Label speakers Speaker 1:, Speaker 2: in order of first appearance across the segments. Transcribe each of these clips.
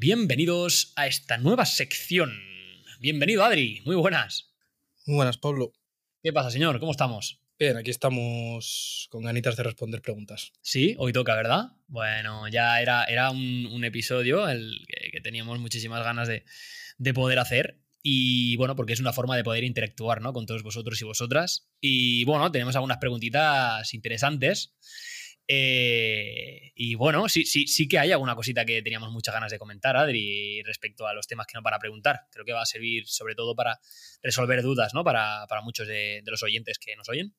Speaker 1: Bienvenidos a esta nueva sección. Bienvenido, Adri. Muy buenas.
Speaker 2: Muy buenas, Pablo.
Speaker 1: ¿Qué pasa, señor? ¿Cómo estamos?
Speaker 2: Bien, aquí estamos con ganitas de responder preguntas.
Speaker 1: Sí, hoy toca, ¿verdad? Bueno, ya era, era un, episodio el que, teníamos muchísimas ganas de, de poder hacer. Y bueno, porque es una forma de poder interactuar ¿no? con todos vosotros y vosotras. Y bueno, tenemos algunas preguntitas interesantes. Eh, y bueno, sí, sí, sí que hay alguna cosita que teníamos muchas ganas de comentar, Adri, respecto a los temas que nos van a preguntar. Creo que va a servir sobre todo para resolver dudas, ¿no? Para, muchos de, los oyentes que nos oyen.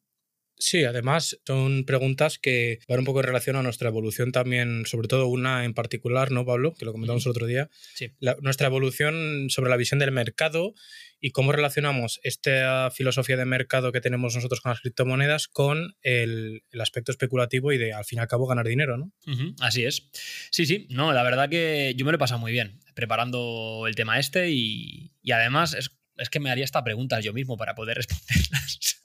Speaker 2: Sí, además son preguntas que van un poco en relación a nuestra evolución también, sobre todo una en particular, ¿no, Pablo? Que lo comentamos el otro día.
Speaker 1: Sí.
Speaker 2: nuestra evolución sobre la visión del mercado y cómo relacionamos esta filosofía de mercado que tenemos nosotros con las criptomonedas con el, aspecto especulativo y de, al fin y al cabo, ganar dinero, ¿no?
Speaker 1: así es. Sí, sí, no, la verdad que yo me lo he pasado muy bien preparando el tema este y, y además es es que me haría esta pregunta yo mismo para poder responderlas.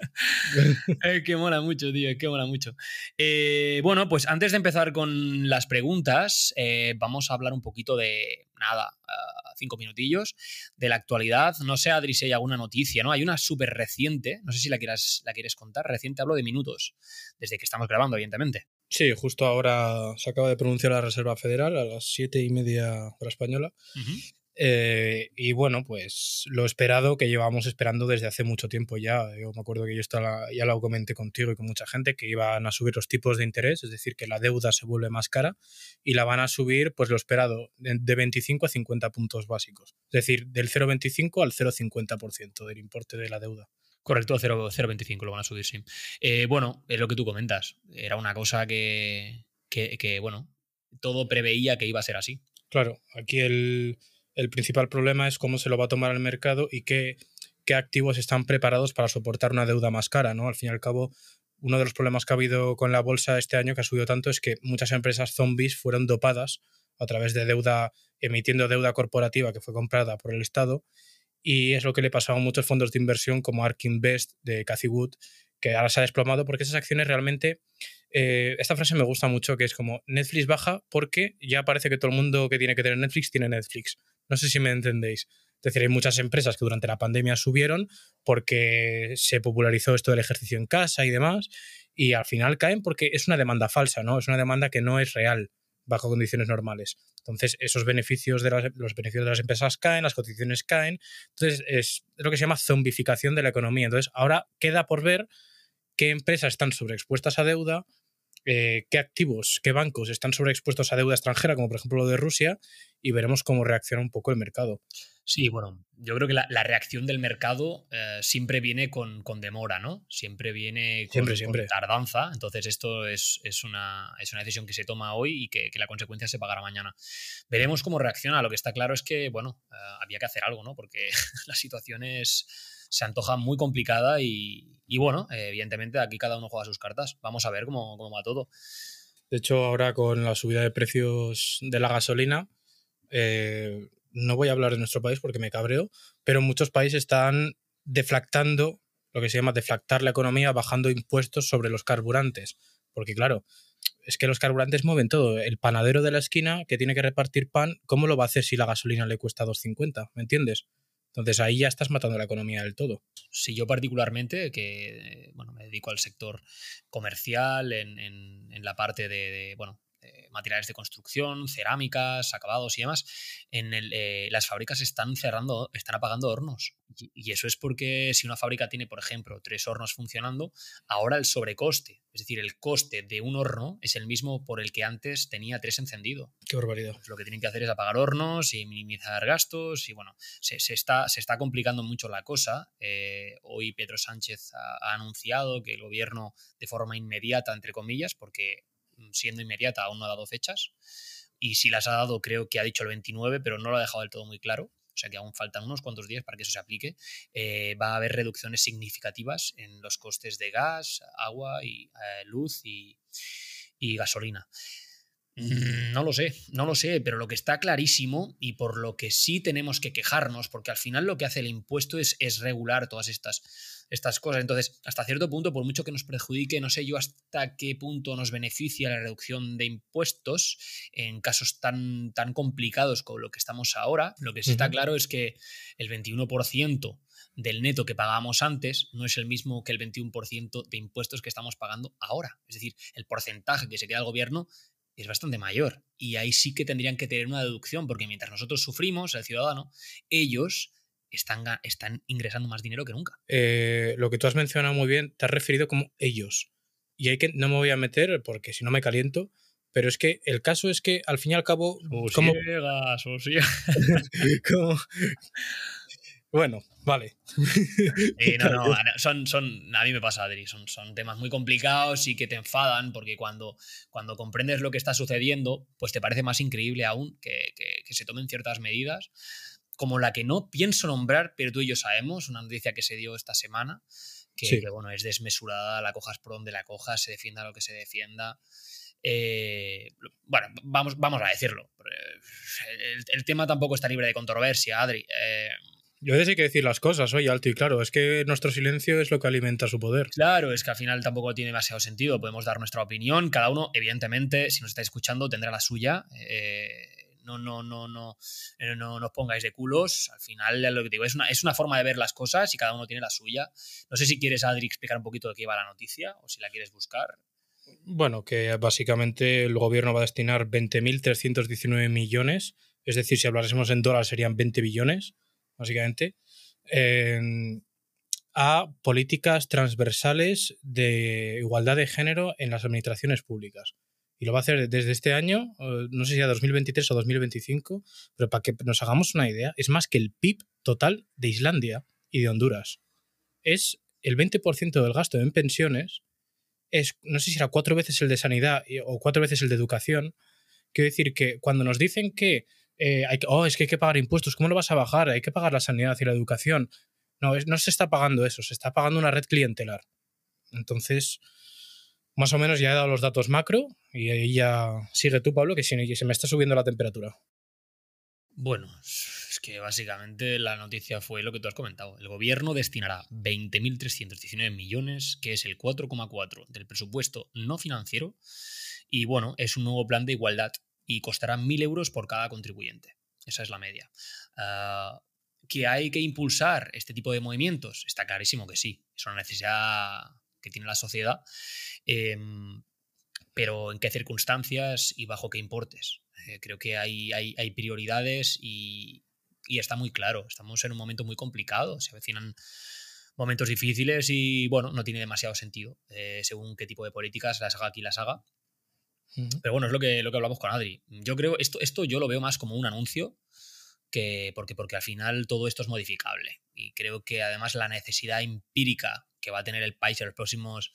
Speaker 1: es que mola mucho, tío, es que mola mucho. Eh, bueno, pues antes de empezar con las preguntas, eh, vamos a hablar un poquito de, nada, cinco minutillos, de la actualidad. No sé, Adri, si hay alguna noticia, ¿no? Hay una súper reciente, no sé si la, quieras, la quieres contar, reciente hablo de minutos, desde que estamos grabando, evidentemente.
Speaker 2: Sí, justo ahora se acaba de pronunciar la Reserva Federal a las siete y media hora española. Eh, y bueno, pues lo esperado que llevamos esperando desde hace mucho tiempo ya. Yo me acuerdo que yo estaba, ya lo comenté contigo y con mucha gente que iban a subir los tipos de interés, es decir, que la deuda se vuelve más cara y la van a subir, pues lo esperado, de, 25 a 50 puntos básicos. Es decir, del 0,25 al 0,50% del importe de la deuda.
Speaker 1: Correcto, 0,25 lo van a subir, sí. Eh, bueno, es lo que tú comentas. Era una cosa que, que, bueno, todo preveía que iba a ser así.
Speaker 2: Claro, aquí el, el principal problema es cómo se lo va a tomar el mercado y qué, qué activos están preparados para soportar una deuda más cara, ¿no? Al fin y al cabo, uno de los problemas que ha habido con la bolsa este año que ha subido tanto es que muchas empresas zombies fueron dopadas a través de deuda, emitiendo deuda corporativa que fue comprada por el Estado. Y es lo que le pasaba a muchos fondos de inversión como Ark Invest de Cathy Wood, que ahora se ha desplomado porque esas acciones realmente. Eh, esta frase me gusta mucho, que es como Netflix baja porque ya parece que todo el mundo que tiene que tener Netflix tiene Netflix. No sé si me entendéis. Es decir, hay muchas empresas que durante la pandemia subieron porque se popularizó esto del ejercicio en casa y demás, y al final caen porque es una demanda falsa, ¿no? Es una demanda que no es real bajo condiciones normales. Entonces, esos beneficios de las, los beneficios de las empresas caen, las cotizaciones caen. Entonces, es lo que se llama zombificación de la economía. Entonces, ahora queda por ver qué empresas están sobreexpuestas a deuda, eh, qué activos, qué bancos están sobreexpuestos a deuda extranjera, como por ejemplo lo de Rusia, y veremos cómo reacciona un poco el mercado.
Speaker 1: Sí, bueno, yo creo que la, reacción del mercado eh, siempre viene con, demora, ¿no? Siempre viene con, tardanza. Entonces, esto es, una, es, una, decisión que se toma hoy y que, la consecuencia se pagará mañana. Veremos cómo reacciona. Lo que está claro es que, bueno, eh, había que hacer algo, ¿no? Porque la situación es se antoja muy complicada y, bueno, evidentemente aquí cada uno juega sus cartas. Vamos a ver cómo, va todo.
Speaker 2: De hecho, ahora con la subida de precios de la gasolina, eh, no voy a hablar de nuestro país porque me cabreo, pero muchos países están deflactando, lo que se llama deflactar la economía, bajando impuestos sobre los carburantes. Porque claro, es que los carburantes mueven todo. El panadero de la esquina que tiene que repartir pan, ¿cómo lo va a hacer si la gasolina le cuesta 2,50? ¿Me entiendes? Entonces ahí ya estás matando la economía del todo.
Speaker 1: Sí, yo particularmente, que bueno, me dedico al sector comercial, en, en, la parte de, bueno, materiales de construcción, cerámicas, acabados y demás, en eh, las fábricas están cerrando, están apagando hornos. Y, eso es porque si una fábrica tiene, por ejemplo, tres hornos funcionando, ahora el sobrecoste, es decir, el coste de un horno es el mismo por el que antes tenía tres encendido.
Speaker 2: Qué barbaridad.
Speaker 1: Pues lo que tienen que hacer es apagar hornos y minimizar gastos y bueno, se, está, se está complicando mucho la cosa. Eh, hoy Pedro Sánchez ha anunciado que el gobierno de forma inmediata, entre comillas, porque siendo inmediata, aún no ha dado fechas. Y si las ha dado, creo que ha dicho el 29, pero no lo ha dejado del todo muy claro. O sea que aún faltan unos cuantos días para que eso se aplique. Eh, va a haber reducciones significativas en los costes de gas, agua y eh, luz y, gasolina. Mm, no lo sé, no lo sé, pero lo que está clarísimo y por lo que sí tenemos que quejarnos, porque al final lo que hace el impuesto es, es regular todas estas estas cosas. Entonces, hasta cierto punto, por mucho que nos perjudique, no sé yo hasta qué punto nos beneficia la reducción de impuestos en casos tan, tan complicados como lo que estamos ahora. Lo que sí está claro es que el 21% del neto que pagábamos antes no es el mismo que el 21% de impuestos que estamos pagando ahora. Es decir, el porcentaje que se queda al gobierno es bastante mayor. Y ahí sí que tendrían que tener una deducción, porque mientras nosotros sufrimos, el ciudadano, ellos están, están ingresando más dinero que nunca.
Speaker 2: Eh, lo que tú has mencionado muy bien, te has referido como ellos. Y hay que, no me voy a meter porque si no me caliento, pero es que el caso es que al fin y al cabo.
Speaker 1: como,
Speaker 2: como, bueno, vale.
Speaker 1: no, no, son, son, a mí me pasa, Adri, son, son temas muy complicados y que te enfadan porque cuando, cuando comprendes lo que está sucediendo, pues te parece más increíble aún que, que se tomen ciertas medidas como la que no pienso nombrar, pero tú y yo sabemos, una noticia que se dio esta semana, que, bueno, es desmesurada, la cojas por donde la cojas, se defienda lo que se defienda. Eh, bueno, vamos, vamos a decirlo. El, tema tampoco está libre de controversia, Adri. Eh,
Speaker 2: yo veces hay que decir las cosas, oye, alto y claro. Es que nuestro silencio es lo que alimenta su poder.
Speaker 1: Claro, es que al final tampoco tiene demasiado sentido. Podemos dar nuestra opinión. Cada uno, evidentemente, si nos está escuchando, tendrá la suya. Eh, no, no, no, no, eh, no, no os pongáis de culos. Al final, lo que digo, es una, es una forma de ver las cosas y cada uno tiene la suya. No sé si quieres, Adri, explicar un poquito de qué va la noticia o si la quieres buscar.
Speaker 2: Bueno, que básicamente el gobierno va a destinar 20.319 millones, es decir, si hablásemos en dólares serían 20 billones, básicamente, a políticas transversales de igualdad de género en las administraciones públicas y lo va a hacer desde este año, no sé si a 2023 o 2025, pero para que nos hagamos una idea, es más que el PIB total de Islandia y de Honduras. Es el 20% del gasto en pensiones, es, no sé si era cuatro veces el de sanidad o cuatro veces el de educación. Quiero decir que cuando nos dicen que, eh, hay que oh, es que hay que pagar impuestos, ¿cómo lo vas a bajar? Hay que pagar la sanidad y la educación. No, no se está pagando eso, se está pagando una red clientelar. Entonces, más o menos ya he dado los datos macro y ahí ya sigue tú, Pablo, que se me está subiendo la temperatura.
Speaker 1: Bueno, es que básicamente la noticia fue lo que tú has comentado. El gobierno destinará 20.319 millones, que es el 4,4 del presupuesto no financiero. Y bueno, es un nuevo plan de igualdad y costará 1.000 euros por cada contribuyente. Esa es la media. Ah, ¿Que hay que impulsar este tipo de movimientos? Está clarísimo que sí. Es una necesidad que tiene la sociedad. Em, pero en qué circunstancias y bajo qué importes. Eh, creo que hay, hay, hay prioridades y, y, está muy claro. Estamos en un momento muy complicado. Se avecinan momentos difíciles y bueno, no tiene demasiado sentido eh, según qué tipo de políticas las haga aquí las haga. Pero bueno, es lo que, lo que hablamos con Adri. Yo creo, esto, esto yo lo veo más como un anuncio que porque, porque al final todo esto es modificable. Y creo que además la necesidad empírica que va a tener el país en los próximos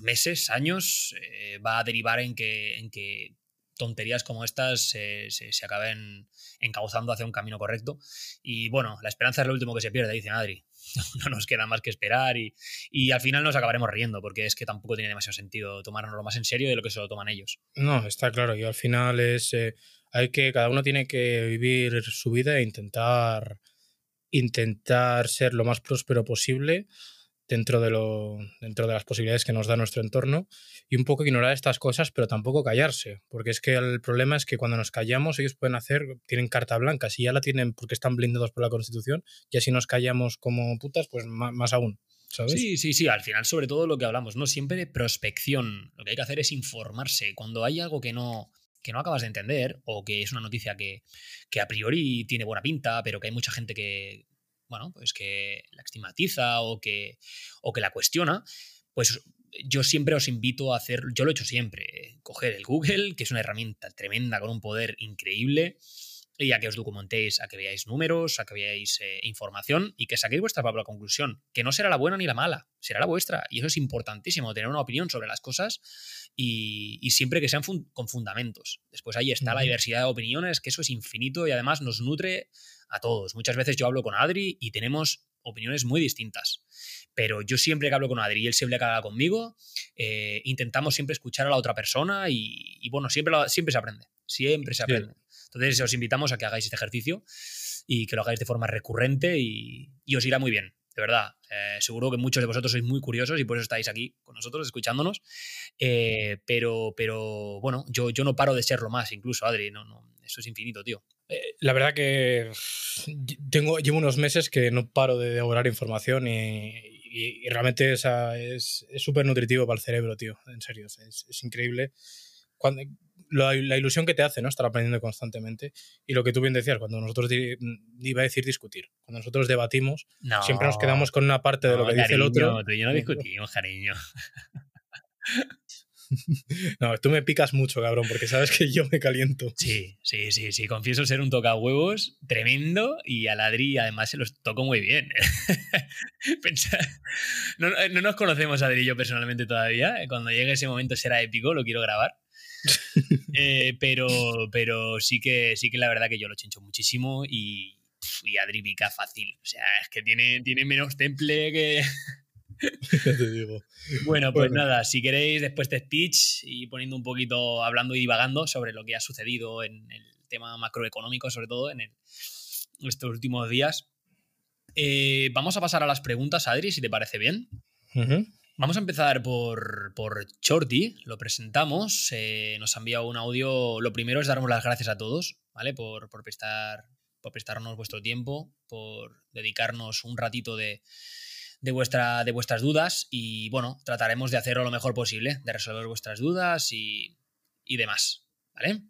Speaker 1: meses, años, eh, va a derivar en que, en que tonterías como estas se, acaben encauzando hacia un camino correcto. Y bueno, la esperanza es lo último que se pierde, dice Adri. No nos queda más que esperar y, y, al final nos acabaremos riendo porque es que tampoco tiene demasiado sentido tomárnoslo más en serio de lo que se lo toman ellos.
Speaker 2: No, está claro. Y al final es... Eh, hay que... Cada uno tiene que vivir su vida e intentar... Intentar ser lo más próspero posible dentro de, lo, dentro de las posibilidades que nos da nuestro entorno y un poco ignorar estas cosas, pero tampoco callarse, porque es que el problema es que cuando nos callamos ellos pueden hacer, tienen carta blanca, si ya la tienen porque están blindados por la Constitución, y así nos callamos como putas, pues más, aún. ¿Sabes?
Speaker 1: Sí, sí, sí, al final sobre todo lo que hablamos, ¿no? Siempre de prospección, lo que hay que hacer es informarse, cuando hay algo que no, que no acabas de entender o que es una noticia que, que a priori tiene buena pinta, pero que hay mucha gente que, bueno, pues que la estigmatiza o que, o que la cuestiona, pues yo siempre os invito a hacer, yo lo he hecho siempre, coger el Google, que es una herramienta tremenda con un poder increíble, y a que os documentéis, a que veáis números, a que veáis eh, información y que saquéis vuestra propia conclusión, que no será la buena ni la mala, será la vuestra. Y eso es importantísimo, tener una opinión sobre las cosas y, siempre que sean con fundamentos. Después ahí está la diversidad de opiniones, que eso es infinito y además nos nutre a todos. Muchas veces yo hablo con Adri y tenemos opiniones muy distintas. Pero yo siempre que hablo con Adri y él siempre que habla conmigo, eh, intentamos siempre escuchar a la otra persona y, bueno, siempre, siempre se aprende. Siempre se aprende. Entonces os invitamos a que hagáis este ejercicio y que lo hagáis de forma recurrente y, os irá muy bien. de verdad. Eh, seguro que muchos de vosotros sois muy curiosos y por eso estáis aquí con nosotros, escuchándonos. Eh, pero, pero bueno, yo, yo no paro de serlo más, incluso, Adri. No, no, eso es infinito, tío.
Speaker 2: La verdad que tengo, llevo unos meses que no paro de devorar información y, realmente es súper nutritivo para el cerebro, tío. En serio, es, es increíble. Cuando, la, ilusión que te hace, ¿no? Estar aprendiendo constantemente. Y lo que tú bien decías, cuando nosotros, iba a decir discutir, cuando nosotros debatimos, siempre nos quedamos con una parte de lo que dice el otro.
Speaker 1: Tú y yo no discutimos, cariño.
Speaker 2: No, tú me picas mucho, cabrón, porque sabes que yo me caliento.
Speaker 1: Sí, sí, sí, sí. Confieso ser un toca huevos tremendo y a Ladri además se los toco muy bien. no, no, nos conocemos, Adri y yo personalmente todavía. Cuando llegue ese momento será épico, lo quiero grabar. Eh, pero, pero sí que sí que la verdad que yo lo chincho muchísimo y, y Adribica fácil. O sea, es que tiene, tiene menos temple que.
Speaker 2: Te digo.
Speaker 1: Bueno, pues nada, si queréis después de speech y poniendo un poquito, hablando y divagando sobre lo que ha sucedido en el tema macroeconómico, sobre todo en, estos últimos días, eh, vamos a pasar a las preguntas, Adri, si te parece bien. Vamos a empezar por, por Shorty, lo presentamos, eh, nos ha enviado un audio. Lo primero es darnos las gracias a todos, ¿vale? Por, prestar, por prestarnos vuestro tiempo, por dedicarnos un ratito de, vuestra, de vuestras dudas y bueno, trataremos de hacerlo lo mejor posible, de resolver vuestras dudas y, demás, ¿vale?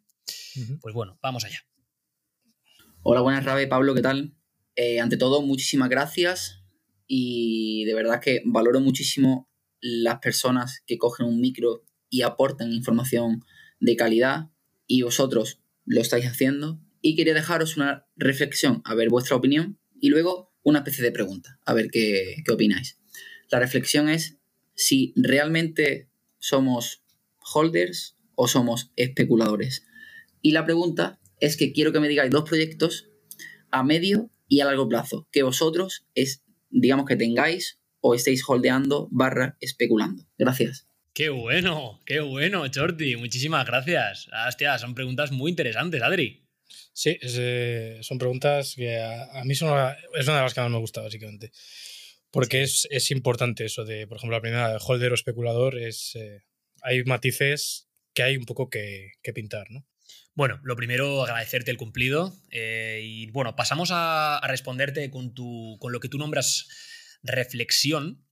Speaker 1: Pues bueno, vamos allá.
Speaker 3: Hola, buenas, Rabe, Pablo, ¿qué tal? Eh, ante todo, muchísimas gracias y de verdad que valoro muchísimo las personas que cogen un micro y aportan información de calidad y vosotros lo estáis haciendo. Y quería dejaros una reflexión, a ver vuestra opinión y luego una especie de pregunta, a ver qué, qué opináis. La reflexión es si realmente somos holders o somos especuladores. Y la pregunta es que quiero que me digáis dos proyectos a medio y a largo plazo que vosotros es, digamos que tengáis o estéis holdeando barra especulando. Gracias.
Speaker 1: Qué bueno, qué bueno, Chorty. Muchísimas gracias. Hostia, son preguntas muy interesantes, Adri.
Speaker 2: Sí, eh, son preguntas que a, mí son es una de las que más me gusta, básicamente. Porque es, importante eso de, por ejemplo, la primera de holder o especulador, es eh, hay matices que hay un poco que, pintar, ¿no?
Speaker 1: Bueno, lo primero, agradecerte el cumplido. Eh, y bueno, pasamos a, a responderte con, tu, con lo que tú nombras reflexión.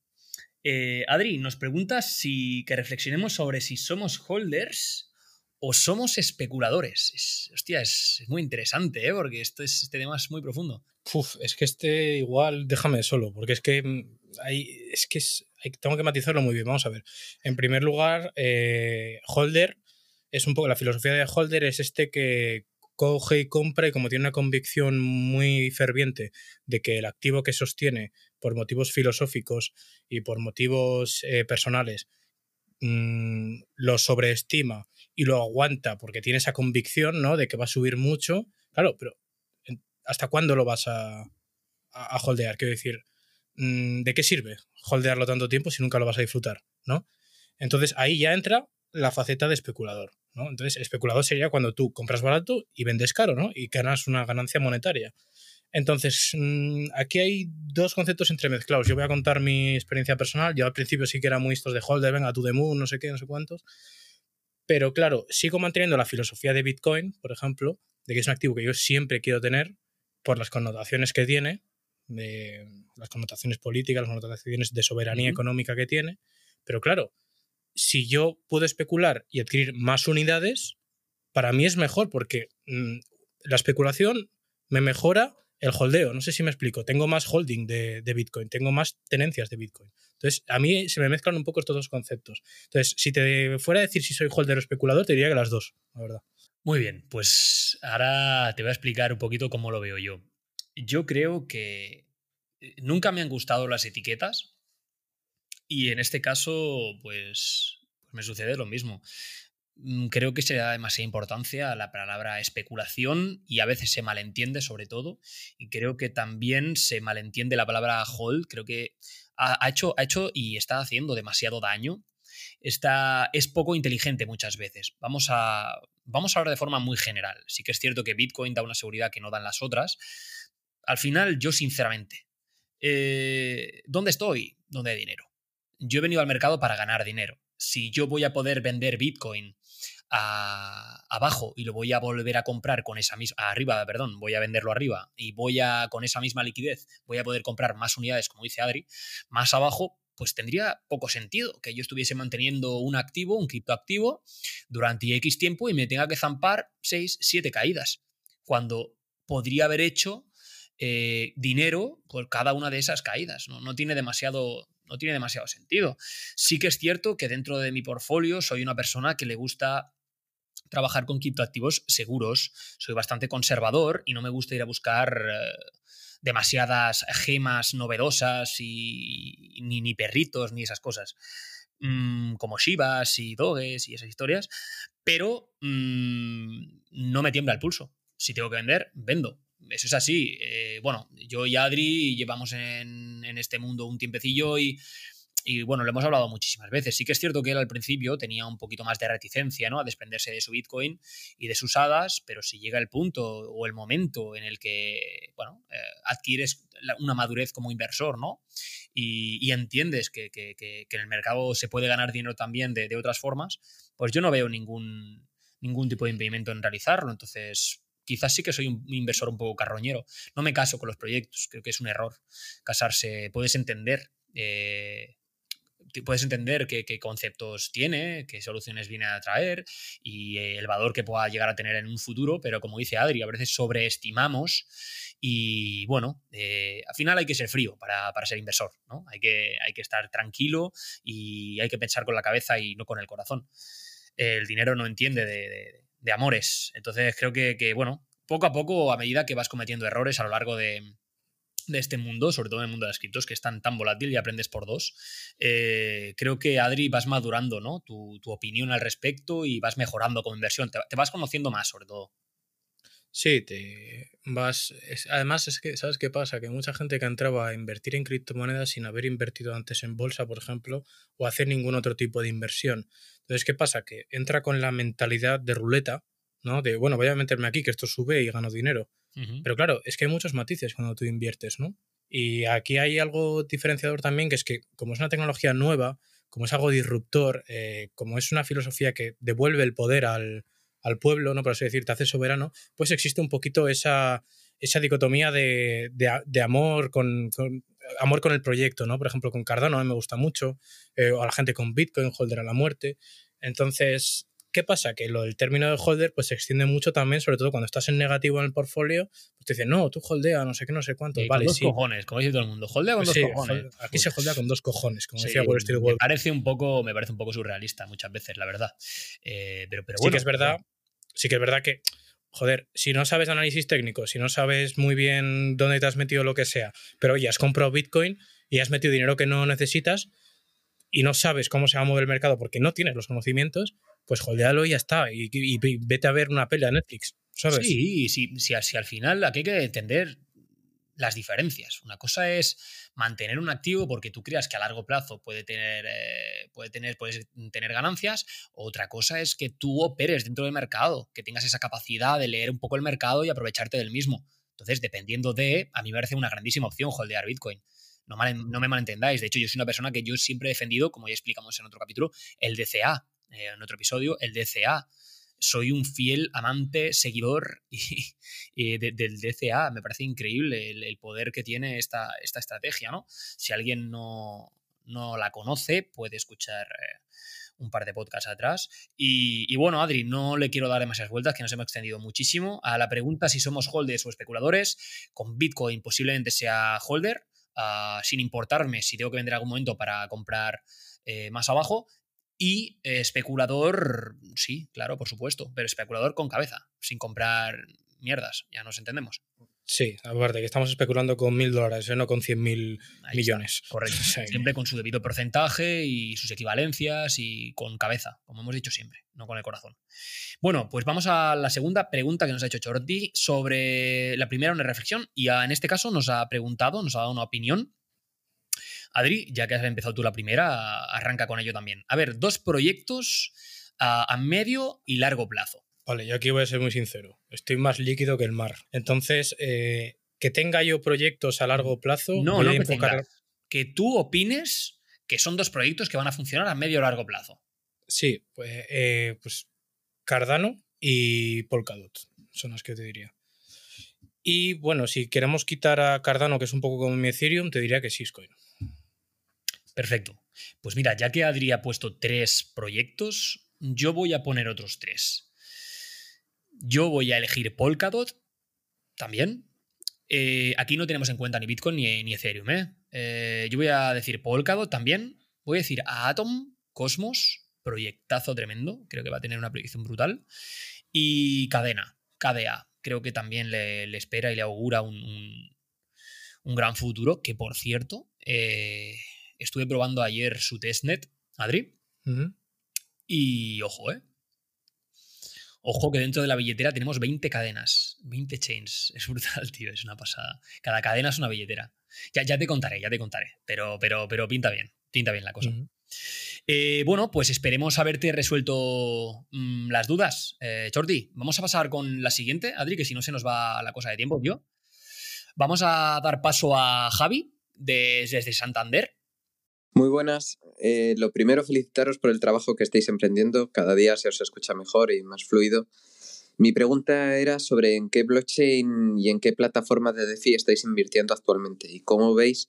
Speaker 1: Eh, Adri, nos preguntas si que reflexionemos sobre si somos holders o somos especuladores. Es, hostia, es, muy interesante, ¿eh? porque esto es, este tema es muy profundo.
Speaker 2: Uf, es que este igual déjame solo, porque es que mm, hay, es que tengo que matizarlo muy bien. Vamos a ver. En primer lugar, eh, holder es un poco la filosofía de holder es este que coge y compra y como tiene una convicción muy ferviente de que el activo que sostiene por motivos filosóficos y por motivos eh, personales mm, lo sobreestima y lo aguanta porque tiene esa convicción ¿no? de que va a subir mucho, claro, pero ¿hasta cuándo lo vas a, a, holdear? Quiero decir, mm, ¿de qué sirve holdearlo tanto tiempo si nunca lo vas a disfrutar? ¿no? Entonces ahí ya entra la faceta de especulador. ¿no? Entonces, especulador sería cuando tú compras barato y vendes caro, ¿no? Y ganas una ganancia monetaria. Entonces, mm, aquí hay dos conceptos entremezclados. Yo voy a contar mi experiencia personal. Yo al principio sí que era muy estos de holder, venga, tú de moon, no sé qué, no sé cuántos. Pero claro, sigo manteniendo la filosofía de Bitcoin, por ejemplo, de que es un activo que yo siempre quiero tener por las connotaciones que tiene, de las connotaciones políticas, las connotaciones de soberanía económica que tiene. Pero claro, si yo puedo especular y adquirir más unidades, para mí es mejor porque mm, la especulación me mejora el holdeo. No sé si me explico. Tengo más holding de, Bitcoin, tengo más tenencias de Bitcoin. Entonces, a mí se me mezclan un poco estos dos conceptos. Entonces, si te fuera a decir si soy holder o especulador, te diría que las dos, la verdad.
Speaker 1: Muy bien, pues ahora te voy a explicar un poquito cómo lo veo yo. Yo creo que eh, nunca me han gustado las etiquetas, y en este caso, pues me sucede lo mismo. Mm, creo que se da demasiada importancia a la palabra especulación y a veces se malentiende sobre todo. Y creo que también se malentiende la palabra hold. Creo que ha, hecho, ha hecho y está haciendo demasiado daño. Está, es poco inteligente muchas veces. Vamos a, vamos a hablar de forma muy general. Sí que es cierto que Bitcoin da una seguridad que no dan las otras. Al final, yo sinceramente, eh, ¿dónde estoy? ¿Dónde hay dinero? Yo he venido al mercado para ganar dinero. Si yo voy a poder vender Bitcoin abajo y lo voy a volver a comprar con esa misma, arriba, perdón, voy a venderlo arriba y voy a, con esa misma liquidez, voy a poder comprar más unidades, como dice Adri, más abajo, pues tendría poco sentido que yo estuviese manteniendo un activo, un criptoactivo, durante X tiempo y me tenga que zampar 6, 7 caídas, cuando podría haber hecho eh, dinero por cada una de esas caídas. ¿no? no tiene demasiado no tiene demasiado sentido. Sí que es cierto que dentro de mi portfolio soy una persona que le gusta trabajar con criptoactivos seguros. Soy bastante conservador y no me gusta ir a buscar eh, demasiadas gemas novedosas y ni, perritos ni esas cosas. Mm, como Shivas y Doges y esas historias. Pero mm, no me tiembla el pulso. Si tengo que vender, vendo. Eso es así. Eh, bueno, yo y Adri llevamos en, en este mundo un tiempecillo y y bueno, lo hemos hablado muchísimas veces. Sí que es cierto que él al principio tenía un poquito más de reticencia, ¿no? A desprenderse de su Bitcoin y de sus hadas, pero si llega el punto o el momento en el que, bueno, eh, adquieres una madurez como inversor, ¿no? Y, entiendes que, en el mercado se puede ganar dinero también de, de, otras formas, pues yo no veo ningún, ningún tipo de impedimento en realizarlo. Entonces, quizás sí que soy un inversor un poco carroñero. No me caso con los proyectos, creo que es un error casarse. Puedes entender eh, puedes entender qué, conceptos tiene, qué soluciones viene a traer y el valor que pueda llegar a tener en un futuro, pero como dice Adri, a veces sobreestimamos y bueno, eh, al final hay que ser frío para, ser inversor, ¿no? Hay que, hay que estar tranquilo y hay que pensar con la cabeza y no con el corazón. El dinero no entiende de, amores, entonces creo que, que, bueno, poco a poco, a medida que vas cometiendo errores a lo largo de, de este mundo, sobre todo en el mundo de las criptos, que es tan, volátil y aprendes por dos. Eh, creo que, Adri, vas madurando ¿no? Tu, opinión al respecto y vas mejorando como inversión. Te, vas conociendo más, sobre todo.
Speaker 2: Sí, te vas. además, es que, ¿sabes qué pasa? Que mucha gente que entraba a invertir en criptomonedas sin haber invertido antes en bolsa, por ejemplo, o hacer ningún otro tipo de inversión. Entonces, ¿qué pasa? Que entra con la mentalidad de ruleta, ¿no? De, bueno, voy a meterme aquí, que esto sube y gano dinero. Pero claro, es que hay muchos matices cuando tú inviertes, ¿no? Y aquí hay algo diferenciador también, que es que como es una tecnología nueva, como es algo disruptor, eh, como es una filosofía que devuelve el poder al, pueblo, ¿no? Por así decir, te hace soberano, pues existe un poquito esa, esa dicotomía de, amor con, amor con el proyecto, ¿no? Por ejemplo, con Cardano a mí me gusta mucho, eh, o a la gente con Bitcoin, Holder a la muerte. Entonces, ¿Qué pasa? Que lo del término de holder pues se extiende mucho también, sobre todo cuando estás en negativo en el portfolio, pues te dicen, no, tú holdea, no sé qué, no sé cuánto.
Speaker 1: vale, con dos cojones, como dice todo el mundo. Holdea con dos cojones.
Speaker 2: Aquí se holdea con dos cojones, como decía
Speaker 1: por estilo me parece un poco Me parece un poco surrealista muchas veces, la verdad. Eh, pero, pero bueno,
Speaker 2: sí que es verdad, sí que es verdad que joder, si no sabes análisis técnico, si no sabes muy bien dónde te has metido lo que sea, pero oye, has comprado Bitcoin y has metido dinero que no necesitas y no sabes cómo se va a mover el mercado porque no tienes los conocimientos, pues holdealo y ya está. Y, vete a ver una pelea de Netflix, ¿sabes?
Speaker 1: Sí, sí, sí, si al final aquí hay que entender las diferencias. Una cosa es mantener un activo porque tú creas que a largo plazo puede tener, eh, puede tener, puedes tener ganancias. Otra cosa es que tú operes dentro del mercado, que tengas esa capacidad de leer un poco el mercado y aprovecharte del mismo. Entonces, dependiendo de, a mí me parece una grandísima opción holdear Bitcoin. No, no me malentendáis. De hecho, yo soy una persona que yo siempre he defendido, como ya explicamos en otro capítulo, el DCA. Eh, en otro episodio, el DCA. Soy un fiel amante, seguidor del DCA. Me parece increíble el, poder que tiene esta, estrategia, ¿no? Si alguien no, no la conoce, puede escuchar eh, un par de podcasts atrás. Y, bueno, Adri, no le quiero dar demasiadas vueltas, que nos hemos extendido muchísimo. A la pregunta si somos holders o especuladores, con Bitcoin posiblemente sea holder, ah, sin importarme si tengo que vender algún momento para comprar eh, más abajo. Y eh, especulador, sí, claro, por supuesto, pero especulador con cabeza, sin comprar mierdas, ya nos entendemos.
Speaker 2: Sí, aparte que estamos especulando con mil dólares, ¿eh? no con cien mil millones.
Speaker 1: correcto. Siempre con su debido porcentaje y sus equivalencias y con cabeza, como hemos dicho siempre, no con el corazón. Bueno, pues vamos a la segunda pregunta que nos ha hecho Chordi sobre la primera una reflexión y en este caso nos ha preguntado, nos ha dado una opinión Adri, ya que has empezado tú la primera, arranca con ello también. A ver, dos proyectos a, medio y largo plazo.
Speaker 2: Vale, yo aquí voy a ser muy sincero. Estoy más líquido que el mar. Entonces, eh, que tenga yo proyectos a largo plazo.
Speaker 1: No, no que que tú opines que son dos proyectos que van a funcionar a medio o largo plazo.
Speaker 2: Sí, pues, eh, pues Cardano y Polkadot son las que te diría. Y bueno, si queremos quitar a Cardano, que es un poco como mi Ethereum, te diría que Syscoin.
Speaker 1: Perfecto. Pues mira, ya que Adri ha puesto tres proyectos, yo voy a poner otros tres. Yo voy a elegir Polkadot también. Eh, aquí no tenemos en cuenta ni Bitcoin ni, Ethereum. ¿eh? ¿eh? yo voy a decir Polkadot también. Voy a decir Atom, Cosmos, proyectazo tremendo. Creo que va a tener una proyección brutal. Y Cadena, KDA. Creo que también le, espera y le augura un, gran futuro. Que por cierto, estuve probando ayer su testnet, Adri. Y ojo, ¿eh? Ojo que dentro de la billetera tenemos 20 cadenas, 20 chains. Es brutal, tío, es una pasada. Cada cadena es una billetera. Ya, ya te contaré, ya te contaré. Pero, pero, pero pinta bien, pinta bien la cosa. Eh, bueno, pues esperemos haberte resuelto mm, las dudas. Eh, vamos a pasar con la siguiente, Adri, que si no se nos va la cosa de tiempo, tío. Vamos a dar paso a Javi desde Santander.
Speaker 4: Muy buenas. Eh, lo primero, felicitaros por el trabajo que estáis emprendiendo. Cada día se os escucha mejor y más fluido. Mi pregunta era sobre en qué blockchain y en qué plataforma de DeFi estáis invirtiendo actualmente y cómo veis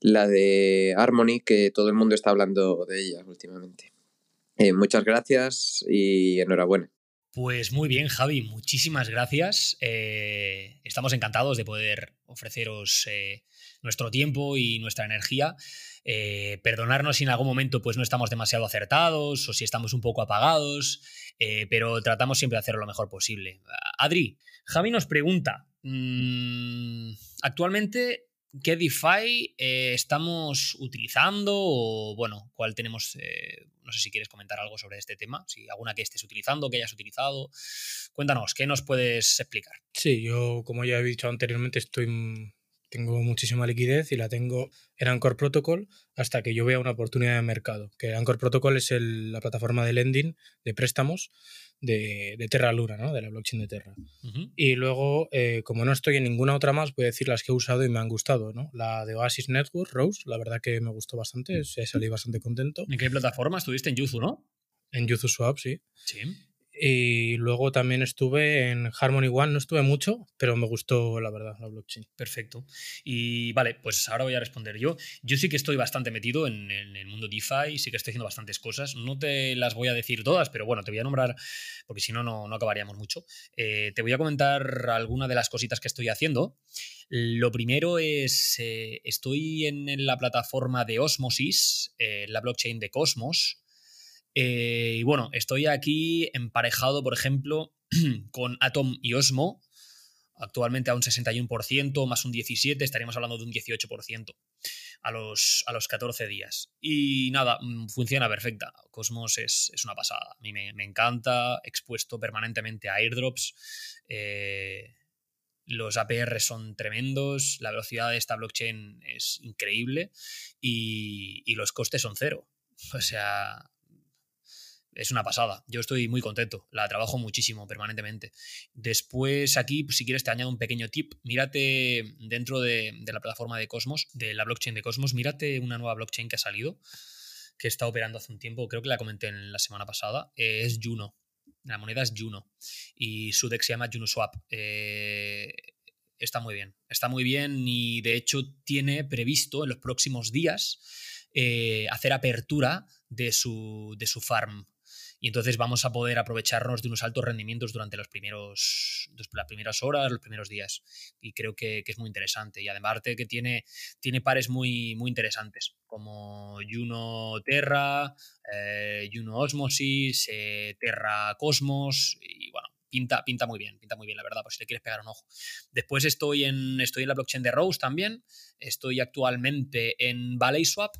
Speaker 4: la de Harmony, que todo el mundo está hablando de ella últimamente. Eh, muchas gracias y enhorabuena.
Speaker 1: Pues muy bien, Javi, muchísimas gracias. Eh, estamos encantados de poder ofreceros nuestro tiempo y nuestra energía. Eh, perdonarnos si en algún momento pues, no estamos demasiado acertados o si estamos un poco apagados, eh, pero tratamos siempre de hacerlo lo mejor posible. Adri, Javi nos pregunta, mm, actualmente, ¿qué DeFi eh, estamos utilizando o, bueno, cuál tenemos, no sé si quieres comentar algo sobre este tema, si alguna que estés utilizando, que hayas utilizado, cuéntanos, ¿qué nos puedes explicar?
Speaker 2: Sí, yo, como ya he dicho anteriormente, estoy tengo muchísima liquidez y la tengo en Anchor Protocol hasta que yo vea una oportunidad de mercado. Que Anchor Protocol es la plataforma de lending, de préstamos de, Terra Luna, ¿no? de la blockchain de Terra. Y luego, eh, como no estoy en ninguna otra más, voy a decir las que he usado y me han gustado. ¿no? La de Oasis Network, Rose, la verdad que me gustó bastante, he salido bastante contento.
Speaker 1: ¿En qué plataforma estuviste? En Yuzu, ¿no?
Speaker 2: En Yuzu Swap, sí.
Speaker 1: Sí.
Speaker 2: Y luego también estuve en Harmony One, no estuve mucho, pero me gustó la verdad la blockchain.
Speaker 1: Perfecto. Y vale, pues ahora voy a responder yo. Yo sí que estoy bastante metido en, el mundo DeFi, sí que estoy haciendo bastantes cosas. No te las voy a decir todas, pero bueno, te voy a nombrar, porque si no, no acabaríamos mucho. Eh, te voy a comentar alguna de las cositas que estoy haciendo. Lo primero es, eh, estoy en, la plataforma de Osmosis, eh, la blockchain de Cosmos. Eh, y bueno, estoy aquí emparejado, por ejemplo, con Atom y Osmo, actualmente a un 61%, más un 17%, estaríamos hablando de un 18% a los, a los 14 días. Y nada, mm, funciona perfecta. Cosmos es, una pasada. A mí me, encanta, expuesto permanentemente a airdrops. Eh, los APR son tremendos, la velocidad de esta blockchain es increíble y, y los costes son cero. O sea, es una pasada. Yo estoy muy contento. La trabajo muchísimo, permanentemente. Después, aquí, pues, si quieres, te añado un pequeño tip. Mírate dentro de, la plataforma de Cosmos, de la blockchain de Cosmos, mírate una nueva blockchain que ha salido, que está operando hace un tiempo. Creo que la comenté en la semana pasada. Eh, es Juno. La moneda es Juno. Y su deck se llama JunoSwap. Eh, está muy bien. Está muy bien y de hecho tiene previsto en los próximos días eh, hacer apertura de su, de su farm y entonces vamos a poder aprovecharnos de unos altos rendimientos durante los primeros, las primeras horas, los primeros días. Y creo que, es muy interesante. Y además que tiene, tiene pares muy, muy interesantes, como Juno Terra, eh, Juno Osmosis, eh, Terra Cosmos, y bueno, Pinta, pinta, muy bien, pinta muy bien, la verdad, por si le quieres pegar un ojo. Después estoy en, estoy en la blockchain de Rose también. Estoy actualmente en Valley Swap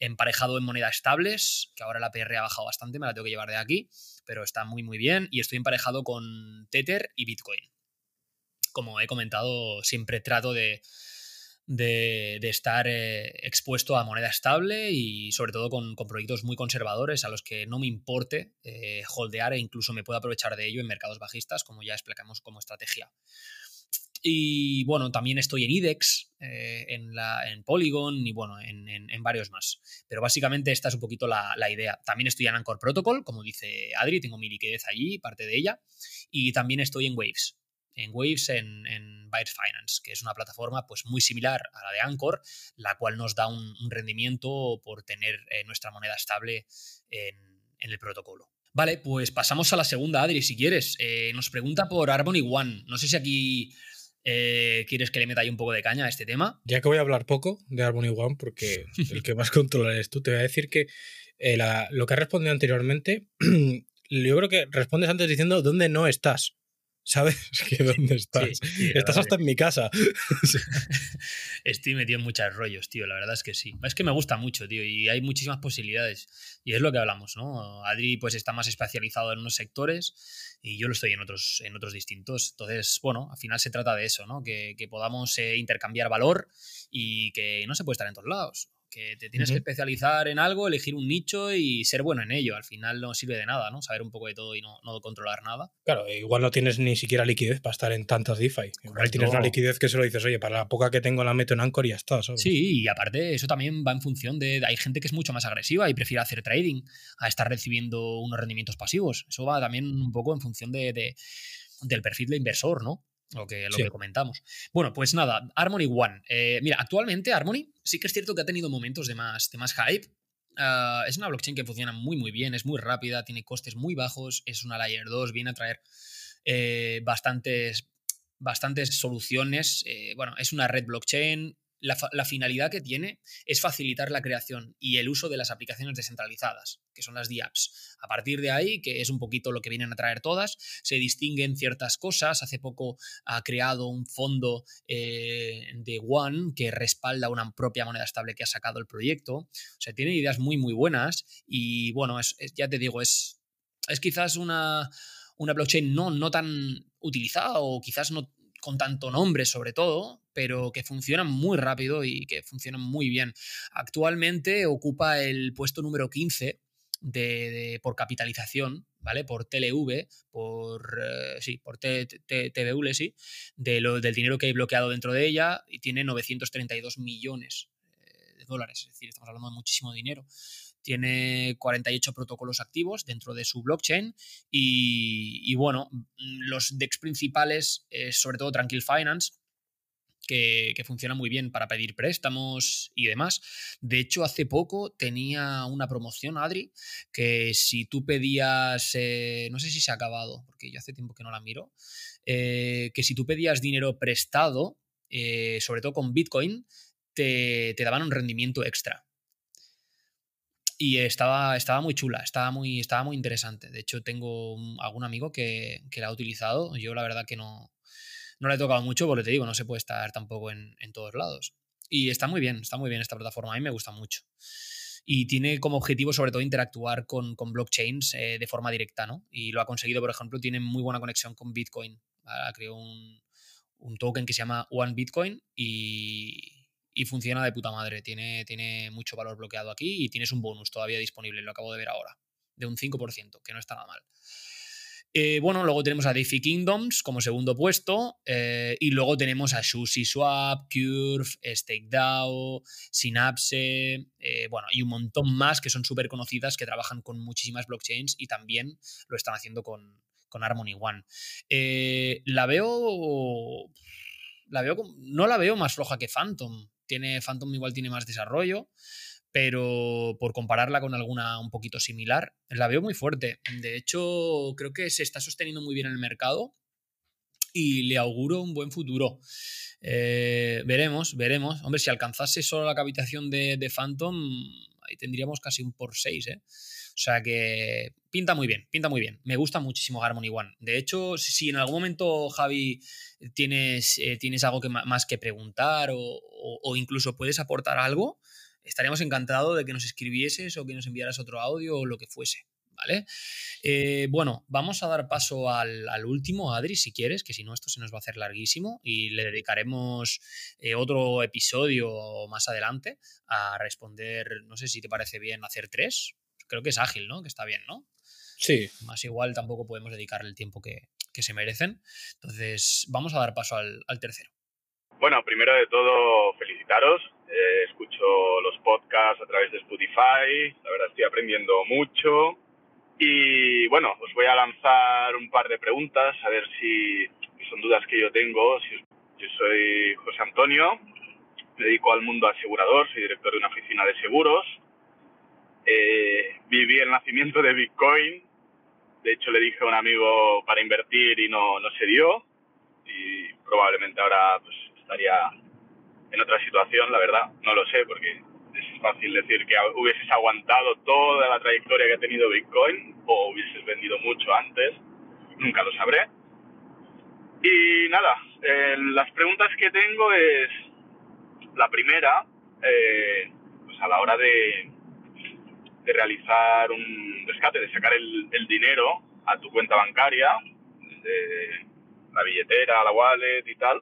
Speaker 1: emparejado en monedas estables, que ahora la PR ha bajado bastante, me la tengo que llevar de aquí, pero está muy muy bien y estoy emparejado con Tether y Bitcoin. Como he comentado, siempre trato de, de, estar eh, expuesto a moneda estable y sobre todo con, proyectos muy conservadores a los que no me importe eh, holdear e incluso me puedo aprovechar de ello en mercados bajistas, como ya explicamos como estrategia. Y bueno, también estoy en IDEX, eh, en, la, en Polygon y bueno, en, en, varios más. Pero básicamente esta es un poquito la, la, idea. También estoy en Anchor Protocol, como dice Adri, tengo mi liquidez allí, parte de ella. Y también estoy en Waves. En Waves, en, en Byte Finance, que es una plataforma pues, muy similar a la de Anchor, la cual nos da un, rendimiento por tener eh, nuestra moneda estable en, en el protocolo. Vale, pues pasamos a la segunda, Adri, si quieres. Eh, nos pregunta por Harmony One. No sé si aquí eh, ¿Quieres que le meta ahí un poco de caña a este tema?
Speaker 2: Ya que voy a hablar poco de Harmony One, porque el que más controla eres tú, te voy a decir que eh, la, lo que has respondido anteriormente, yo creo que respondes antes diciendo dónde no estás. ¿Sabes? Que dónde estás. Sí, estás hasta en mi casa.
Speaker 1: Estoy metido en muchos rollos, tío. La verdad es que sí. Es que me gusta mucho, tío. Y hay muchísimas posibilidades. Y es lo que hablamos, ¿no? Adri, pues está más especializado en unos sectores y yo lo estoy en otros, en otros distintos. Entonces, bueno, al final se trata de eso, ¿no? Que, que podamos eh, intercambiar valor y que no se puede estar en todos lados que te tienes uh -huh. que especializar en algo, elegir un nicho y ser bueno en ello. Al final no sirve de nada, ¿no? Saber un poco de todo y no, no controlar nada.
Speaker 2: Claro, igual no tienes ni siquiera liquidez para estar en tantas DeFi. Correcto. Igual tienes una liquidez que se lo dices, oye, para la poca que tengo la meto en Anchor y ya está, ¿sabes?
Speaker 1: Sí, y aparte eso también va en función de... Hay gente que es mucho más agresiva y prefiere hacer trading a estar recibiendo unos rendimientos pasivos. Eso va también un poco en función de, de del perfil de inversor, ¿no? Lo que, lo sí. que comentamos. Bueno, pues nada, Harmony One. Eh, mira, actualmente Harmony sí que es cierto que ha tenido momentos de más, de más hype. Uh, es una blockchain que funciona muy, muy bien, es muy rápida, tiene costes muy bajos, es una Layer 2, viene a traer eh, bastantes, bastantes soluciones. Eh, bueno, es una red blockchain, la, finalidad que tiene es facilitar la creación y el uso de las aplicaciones descentralizadas, que son las DApps. A partir de ahí, que es un poquito lo que vienen a traer todas, se distinguen ciertas cosas. Hace poco ha creado un fondo eh, de One que respalda una propia moneda estable que ha sacado el proyecto. O sea, tiene ideas muy, muy buenas y bueno, es, es, ya te digo, es, es quizás una, una blockchain no, no tan utilizada o quizás no con tanto nombre sobre todo, pero que funcionan muy rápido y que funcionan muy bien. Actualmente ocupa el puesto número 15 de, por capitalización, ¿vale? Por TLV, por, eh, sí, por TVL, sí, de lo, del dinero que hay bloqueado dentro de ella y tiene 932 millones eh, de dólares, es decir, estamos hablando de muchísimo dinero tiene 48 protocolos activos dentro de su blockchain y, bueno, los DEX principales, eh, sobre todo Tranquil Finance, que, funciona muy bien para pedir préstamos y demás. De hecho, hace poco tenía una promoción, Adri, que si tú pedías, eh, no sé si se ha acabado, porque yo hace tiempo que no la miro, eh, que si tú pedías dinero prestado, eh, sobre todo con Bitcoin, te, daban un rendimiento extra y estaba, estaba muy chula, estaba muy, estaba muy interesante. De hecho, tengo algún amigo que, que, la ha utilizado. Yo la verdad que no, no la he tocado mucho porque te digo, no se puede estar tampoco en, todos lados. Y está muy bien, está muy bien esta plataforma, a mí me gusta mucho. Y tiene como objetivo sobre todo interactuar con, blockchains eh, de forma directa, ¿no? Y lo ha conseguido, por ejemplo, tiene muy buena conexión con Bitcoin. Ha creado un, token que se llama One Bitcoin y, y funciona de puta madre. Tiene, tiene mucho valor bloqueado aquí y tienes un bonus todavía disponible, lo acabo de ver ahora, de un 5%, que no está nada mal. Eh, bueno, luego tenemos a DeFi Kingdoms como segundo puesto eh, y luego tenemos a SushiSwap, Curve, StakeDAO, Synapse, eh, bueno, y un montón más que son súper conocidas que trabajan con muchísimas blockchains y también lo están haciendo con, con Harmony One. La veo... La veo, no la veo más floja que Phantom, tiene Phantom igual tiene más desarrollo, pero por compararla con alguna un poquito similar, la veo muy fuerte. De hecho, creo que se está sosteniendo muy bien en el mercado y le auguro un buen futuro. Eh, veremos, veremos. Hombre, si alcanzase solo la capitación de, de Phantom, ahí tendríamos casi un por 6, ¿eh? O sea que pinta muy bien, pinta muy bien. Me gusta muchísimo Harmony One. De hecho, si en algún momento, Javi, tienes, eh, tienes algo que, más que preguntar o, o, o, incluso puedes aportar algo, estaríamos encantados de que nos escribieses o que nos enviaras otro audio o lo que fuese. ¿Vale? Eh, bueno, vamos a dar paso al, al, último, Adri, si quieres, que si no, esto se nos va a hacer larguísimo y le dedicaremos eh, otro episodio más adelante a responder, no sé si te parece bien hacer tres, creo que es ágil, ¿no? Que está bien, ¿no?
Speaker 2: Sí.
Speaker 1: Más igual tampoco podemos dedicarle el tiempo que, que se merecen. Entonces, vamos a dar paso al, tercero.
Speaker 5: Bueno, primero de todo, felicitaros. Eh, escucho los podcasts a través de Spotify. La verdad, estoy aprendiendo mucho. Y bueno, os voy a lanzar un par de preguntas, a ver si son dudas que yo tengo. Yo soy José Antonio, me dedico al mundo asegurador, soy director de una oficina de seguros. Eh, viví el nacimiento de Bitcoin. De hecho, le dije a un amigo para invertir y no, no se dio. Y probablemente ahora pues, estaría en otra situación, la verdad. No lo sé, porque es fácil decir que hubieses aguantado toda la trayectoria que ha tenido Bitcoin o hubieses vendido mucho antes. Nunca lo sabré. Y nada, eh, las preguntas que tengo es la primera, eh, pues a la hora de, de realizar un rescate, de sacar el, dinero a tu cuenta bancaria, de la billetera, la wallet y tal,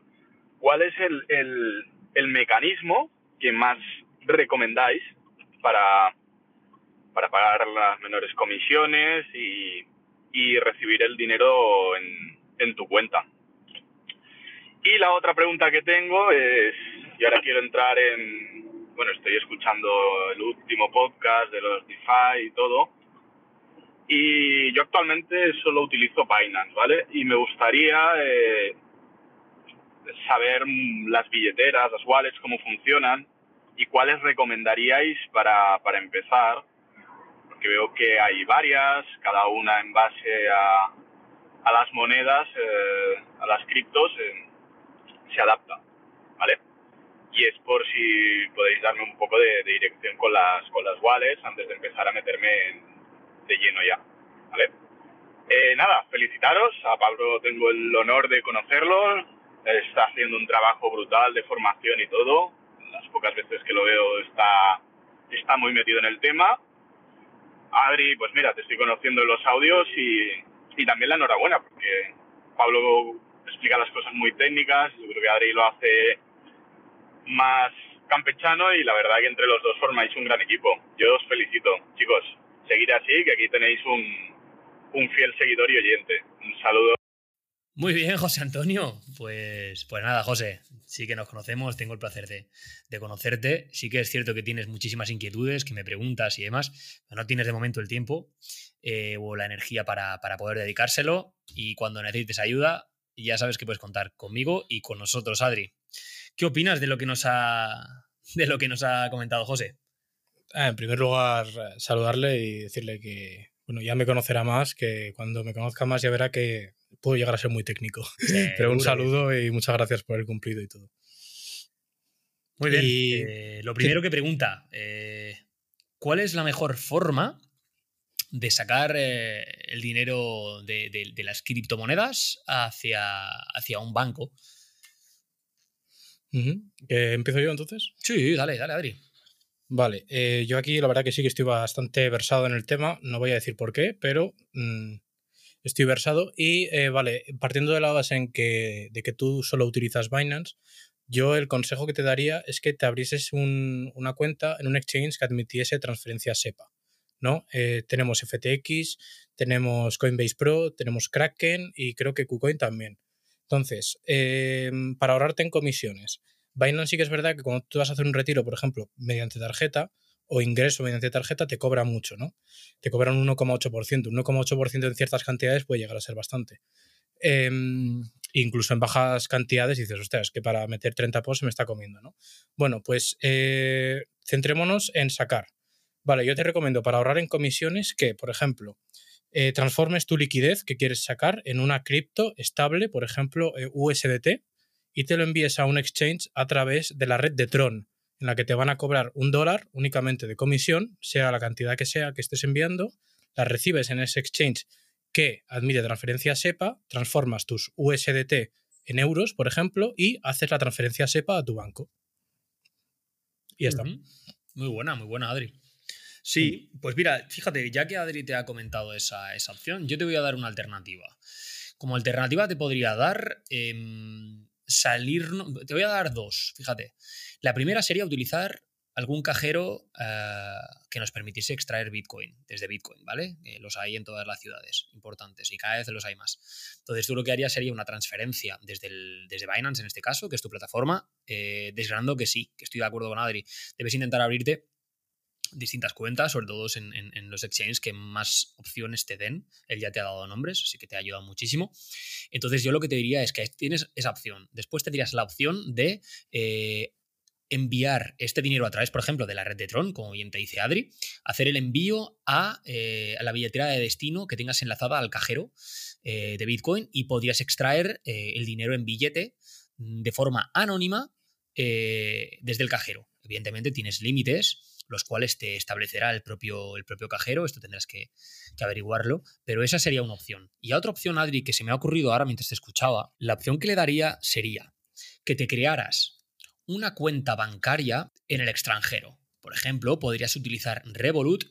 Speaker 5: ¿cuál es el, el, el mecanismo que más recomendáis para, para pagar las menores comisiones y, y recibir el dinero en, en tu cuenta? Y la otra pregunta que tengo es, y ahora quiero entrar en, bueno, estoy escuchando el último podcast de los DeFi y todo, y yo actualmente solo utilizo Binance, ¿vale? Y me gustaría eh, saber las billeteras, las wallets, cómo funcionan y cuáles recomendaríais para, para empezar, porque veo que hay varias, cada una en base a, a las monedas, eh, a las criptos. Eh, se adapta, ¿vale? Y es por si podéis darme un poco de, dirección con las, con las wallets antes de empezar a meterme de lleno ya, ¿vale? Eh, nada, felicitaros, a Pablo tengo el honor de conocerlo, está haciendo un trabajo brutal de formación y todo, las pocas veces que lo veo está, está muy metido en el tema. Adri, pues mira, te estoy conociendo en los audios y, y también la enhorabuena, porque Pablo explica las cosas muy técnicas, yo creo que Adri lo hace más campechano y la verdad que entre los dos formáis un gran equipo. Yo os felicito, chicos. Seguir así, que aquí tenéis un, un fiel seguidor y oyente. Un saludo.
Speaker 1: Muy bien, José Antonio. Pues, pues nada, José, sí que nos conocemos, tengo el placer de, de, conocerte. Sí que es cierto que tienes muchísimas inquietudes, que me preguntas y demás, pero no tienes de momento el tiempo eh, o la energía para, para poder dedicárselo. Y cuando necesites ayuda, ya sabes que puedes contar conmigo y con nosotros, Adri. ¿Qué opinas de lo que nos ha, de lo que nos ha comentado José?
Speaker 2: Ah, en primer lugar, saludarle y decirle que bueno, ya me conocerá más, que cuando me conozca más ya verá que puedo llegar a ser muy técnico. Pero un saludo y muchas gracias por el cumplido y todo.
Speaker 1: Muy bien. Eh, lo primero que pregunta, eh, ¿cuál es la mejor forma de sacar eh, el dinero de, las criptomonedas hacia, hacia un banco.
Speaker 2: ¿Empiezo yo entonces?
Speaker 1: Sí, dale, dale, Adri.
Speaker 2: Vale, eh, yo aquí la verdad que sí que estoy bastante versado en el tema, no voy a decir por qué, pero mm, estoy versado y eh, vale, partiendo de la base en que, de que tú solo utilizas Binance, yo el consejo que te daría es que te abrieses una cuenta en un exchange que admitiese transferencia SEPA. ¿no? Eh, tenemos FTX, tenemos Coinbase Pro, tenemos Kraken y creo que KuCoin también. Entonces, em, para ahorrarte en comisiones, Binance sí que es verdad que cuando tú vas a hacer un retiro, por ejemplo, mediante tarjeta o ingreso mediante tarjeta, te cobra mucho, ¿no? Te cobran un 1,8%. Un 1,8% en ciertas cantidades puede llegar a ser bastante. Em, incluso en bajas cantidades dices, ostras, es que para meter 30 posts se me está comiendo, ¿no? Bueno, pues eh, centrémonos en sacar Vale, yo te recomiendo para ahorrar en comisiones que, por ejemplo, eh, transformes tu liquidez que quieres sacar en una cripto estable, por ejemplo, eh, USDT, y te lo envíes a un exchange a través de la red de Tron, en la que te van a cobrar un dólar únicamente de comisión, sea la cantidad que sea que estés enviando, la recibes en ese exchange que admite transferencia SEPA, transformas tus USDT en euros, por ejemplo, y haces la transferencia SEPA a tu banco. Y ya está.
Speaker 1: Muy buena, muy buena, Adri. Sí, pues mira, fíjate, ya que Adri te ha comentado esa, opción, yo te voy a dar una alternativa. Como alternativa te podría dar em, salir, te voy a dar dos, fíjate. La primera sería utilizar algún cajero eh, que nos permitiese extraer Bitcoin desde Bitcoin, ¿vale? los hay en todas las ciudades importantes y cada vez los hay más. Entonces tú lo que harías sería una transferencia desde, desde Binance en este caso, que es tu plataforma, eh, desgranando que sí, que estoy de acuerdo con Adri, debes intentar abrirte distintas cuentas, sobre todo en, los exchanges que más opciones te den. Él ya te ha dado nombres, así que te ha ayudado muchísimo. Entonces yo lo que te diría es que tienes esa opción. Después tendrías la opción de eh, enviar este dinero a través, por ejemplo, de la red de Tron, como bien te dice Adri, hacer el envío a, eh, la billetera de destino que tengas enlazada al cajero eh, de Bitcoin y podrías extraer el dinero en billete mm, de forma anónima desde el cajero. Evidentemente tienes límites los cuales te establecerá el propio, el propio cajero, esto tendrás que, averiguarlo, pero esa sería una opción. Y otra opción, Adri, que se me ha ocurrido ahora mientras te escuchaba, la opción que le daría sería que te crearas una cuenta bancaria en el extranjero. Por ejemplo, podrías utilizar Revolut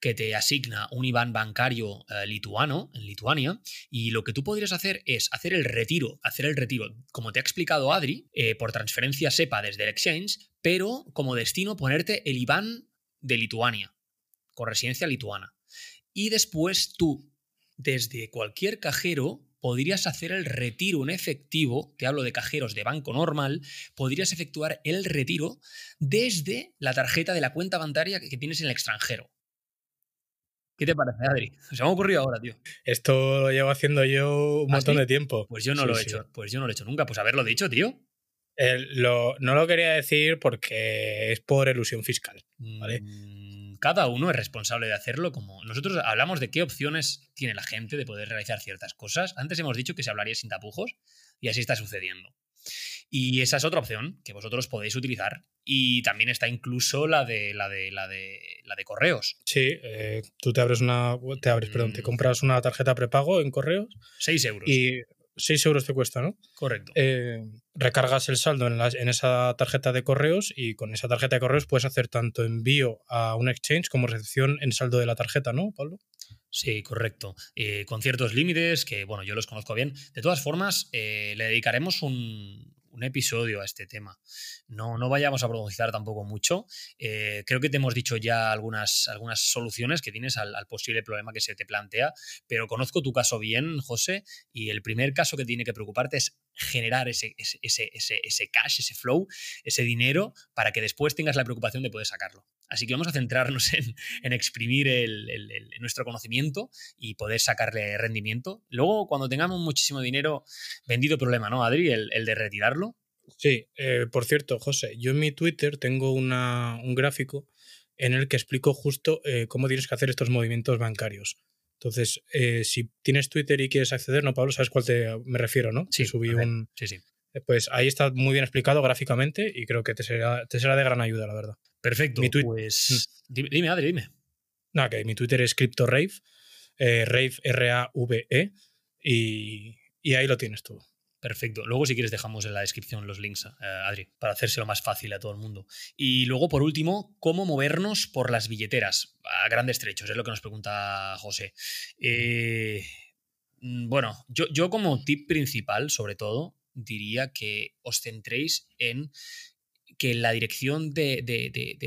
Speaker 1: que te asigna un IBAN bancario eh, lituano en Lituania y lo que tú podrías hacer es hacer el retiro, hacer el retiro, como te ha explicado Adri, eh, por transferencia SEPA desde el exchange, pero como destino ponerte el IBAN de Lituania, con residencia lituana. Y después tú, desde cualquier cajero, podrías hacer el retiro en efectivo, te hablo de cajeros de banco normal, podrías efectuar el retiro desde la tarjeta de la cuenta bancaria que tienes en el extranjero. ¿Qué te parece, Adri? Se me ha ocurrido ahora, tío.
Speaker 2: Esto lo llevo haciendo yo un ¿Ah, montón de tiempo.
Speaker 1: Pues yo no lo he hecho. Pues yo no lo he hecho nunca. Pues haberlo dicho, tío.
Speaker 2: no lo quería decir porque es por ilusión fiscal. ¿vale?
Speaker 1: Mm, cada uno es responsable de hacerlo. Como nosotros hablamos de qué opciones tiene la gente de poder realizar ciertas cosas. Antes hemos dicho que se hablaría sin tapujos y así está sucediendo. Y esa es otra opción que vosotros podéis utilizar. Y también está incluso la de la de la de la de correos.
Speaker 2: Sí, eh, tú te abres una. Te abres, perdón, te mm. compras una tarjeta prepago en correos.
Speaker 1: 6 euros.
Speaker 2: Y 6 euros te cuesta, ¿no?
Speaker 1: Correcto.
Speaker 2: Eh, recargas el saldo en, en, esa tarjeta de correos y con esa tarjeta de correos puedes hacer tanto envío a un exchange como recepción en saldo de la tarjeta, ¿no, Pablo?
Speaker 1: Sí, correcto. Eh, con ciertos límites que, bueno, yo los conozco bien. De todas formas, le dedicaremos un, un episodio a este tema. No, no vayamos a profundizar tampoco mucho. Eh, creo que te hemos dicho ya algunas, algunas soluciones que tienes al, posible problema que se te plantea, pero conozco tu caso bien, José, y el primer caso que tiene que preocuparte es generar ese, ese, ese, ese cash, ese flow, ese dinero, para que después tengas la preocupación de poder sacarlo. Así que vamos a centrarnos en, exprimir nuestro conocimiento y poder sacarle rendimiento. Luego, cuando tengamos muchísimo dinero, vendido problema, ¿no, Adri? El, de retirarlo.
Speaker 2: Sí, eh, por cierto, José, yo en mi Twitter tengo un gráfico en el que explico justo eh, cómo tienes que hacer estos movimientos bancarios. Entonces, eh, si tienes Twitter y quieres acceder, no, Pablo, sabes cuál te me refiero, ¿no?
Speaker 1: Sí,
Speaker 2: subí
Speaker 1: un. Sí, sí.
Speaker 2: Pues ahí está muy bien explicado gráficamente y creo que te será, te será de gran ayuda, la verdad.
Speaker 1: Perfecto. pues. Mm. Dime, Adri, dime.
Speaker 2: Nada, que mi Twitter es CryptoRave, eh, Rave R-A-V-E, y, y, ahí lo tienes tú.
Speaker 1: Perfecto. Luego, si quieres, dejamos en la descripción los links, eh, Adri, para hacérselo más fácil a todo el mundo. Y luego, por último, cómo movernos por las billeteras a grandes trechos, es lo que nos pregunta José. Eh, mm, bueno, yo, yo como tip principal, sobre todo, diría que os centréis en que la dirección de,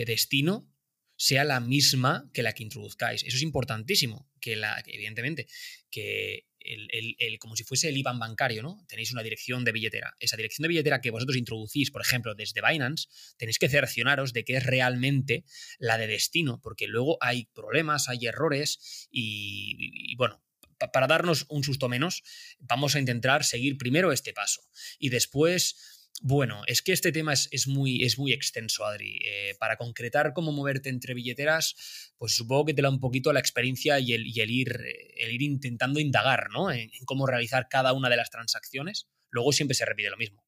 Speaker 1: destino sea la misma que la que introduzcáis. Eso es importantísimo, que la, evidentemente, que el, como si fuese el IBAN bancario, ¿no? Tenéis una dirección de billetera. Esa dirección de billetera que vosotros introducís, por ejemplo, desde Binance, tenéis que cercionaros de que es realmente la de destino, porque luego hay problemas, hay errores y bueno, para darnos un susto menos, vamos a intentar seguir primero este paso y después bueno, es que este tema es, muy, extenso, Adri. Eh, para concretar cómo moverte entre billeteras, pues supongo que te da un poquito la experiencia y el, ir, intentando indagar ¿no? en, cómo realizar cada una de las transacciones. Luego siempre se repite lo mismo.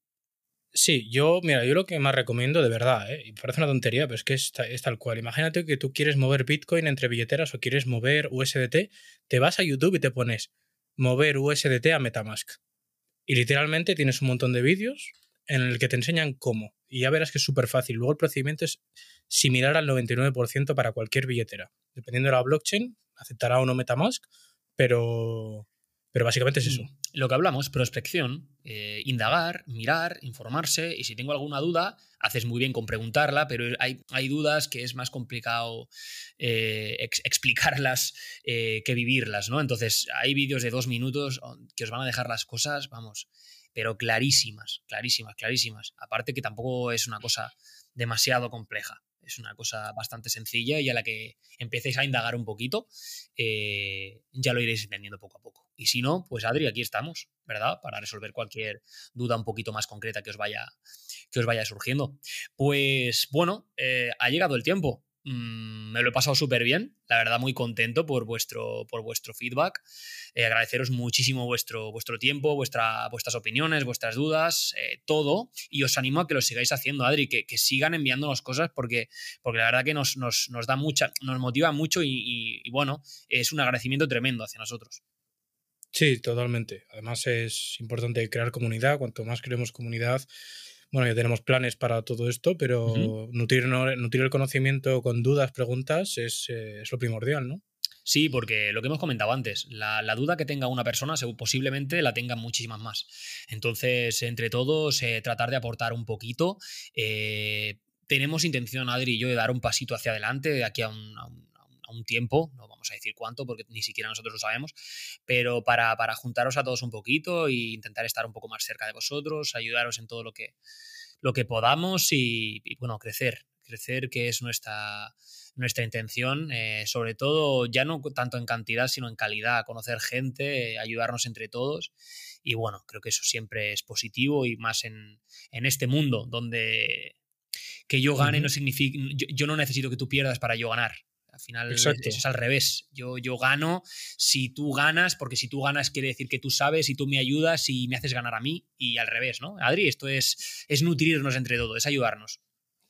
Speaker 2: Sí, yo, mira, yo lo que más recomiendo, de verdad, ¿eh? parece una tontería, pero es que es, tal cual. Imagínate que tú quieres mover Bitcoin entre billeteras o quieres mover USDT, te vas a YouTube y te pones mover USDT a Metamask. Y literalmente tienes un montón de vídeos en el que te enseñan cómo. Y ya verás que es súper fácil. Luego el procedimiento es similar al 99% para cualquier billetera. Dependiendo de la blockchain, aceptará o no Metamask, pero, Pero básicamente es eso.
Speaker 1: Mm, Lo que hablamos, prospección, eh, indagar, mirar, informarse y si tengo alguna duda, haces muy bien con preguntarla, pero hay, hay dudas que es más complicado eh, ex- explicarlas eh, que vivirlas, ¿no? Entonces hay vídeos de dos minutos que os van a dejar las cosas, vamos, pero clarísimas, clarísimas, clarísimas. Aparte que tampoco es una cosa demasiado compleja. Es una cosa bastante sencilla y a la que empecéis a indagar un poquito, eh, ya lo iréis entendiendo poco a poco. Y si no, pues Adri, aquí estamos, ¿verdad? Para resolver cualquier duda un poquito más concreta que os vaya, que os vaya surgiendo. Pues bueno, eh, ha llegado el tiempo. Mm, me lo he pasado súper bien, la verdad muy contento por vuestro, por vuestro feedback. Eh, agradeceros muchísimo vuestro, vuestro tiempo, vuestra, vuestras opiniones, vuestras dudas, eh, todo. Y os animo a que lo sigáis haciendo, Adri, que, que sigan enviándonos cosas porque, porque la verdad que nos, nos, nos da mucha, nos motiva mucho y- y bueno, es un agradecimiento tremendo hacia nosotros.
Speaker 2: Sí, totalmente. Además es importante crear comunidad. Cuanto más creemos comunidad, bueno, ya tenemos planes para todo esto, pero nutrir, no- nutrir el conocimiento con dudas, preguntas, es, eh, es lo primordial, ¿no?
Speaker 1: Sí, porque lo que hemos comentado antes, la, la duda que tenga una persona posiblemente la tengan muchísimas más. Entonces, entre todos, eh, tratar de aportar un poquito. Eh, tenemos intención, Adri y yo, de dar un pasito hacia adelante de aquí a un, a un- a un- tiempo, no vamos a decir cuánto, porque ni siquiera nosotros lo sabemos, pero para, para juntaros a todos un poquito e intentar estar un poco más cerca de vosotros, ayudaros en todo lo que, lo que podamos y, y, bueno, crecer, crecer que es nuestra, nuestra intención, eh, sobre todo ya no tanto en cantidad, sino en calidad, conocer gente, ayudarnos entre todos. Y bueno, creo que eso siempre es positivo y más en, en este mundo donde que yo gane no significa, yo, yo no necesito que tú pierdas para yo ganar. Al final
Speaker 2: Exacto.
Speaker 1: eso es al revés. Yo, yo gano si tú ganas, porque si tú ganas quiere decir que tú sabes y tú me ayudas y me haces ganar a mí y al revés, ¿no? Adri, esto es, es nutrirnos entre todos, es ayudarnos.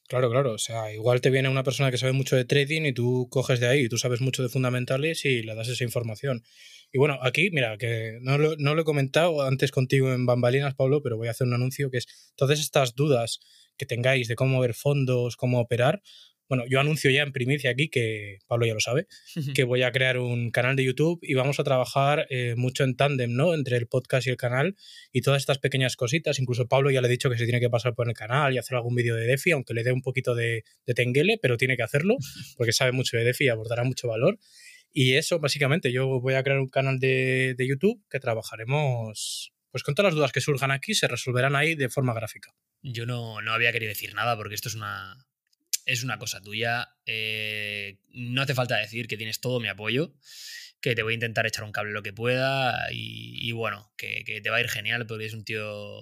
Speaker 2: Claro, claro. O sea, igual te viene una persona que sabe mucho de trading y tú coges de ahí y tú sabes mucho de fundamentales y le das esa información. Y bueno, aquí, mira, que no lo, no lo he comentado antes contigo en Bambalinas, Pablo, pero voy a hacer un anuncio que es todas estas dudas que tengáis de cómo ver fondos, cómo operar. Bueno, yo anuncio ya en primicia aquí, que Pablo ya lo sabe, que voy a crear un canal de YouTube y vamos a trabajar eh, mucho en tándem, ¿no? Entre el podcast y el canal y todas estas pequeñas cositas. Incluso Pablo ya le he dicho que se tiene que pasar por el canal y hacer algún vídeo de DeFi, aunque le dé un poquito de, de tenguele, pero tiene que hacerlo porque sabe mucho de DeFi y aportará mucho valor. Y eso, básicamente, yo voy a crear un canal de, de YouTube que trabajaremos, pues con todas las dudas que surjan aquí, se resolverán ahí de forma gráfica.
Speaker 1: Yo no, no había querido decir nada porque esto es una, es una cosa tuya. Eh, no hace falta decir que tienes todo mi apoyo, que te voy a intentar echar un cable lo que pueda y, bueno, que, te va a ir genial porque eres un tío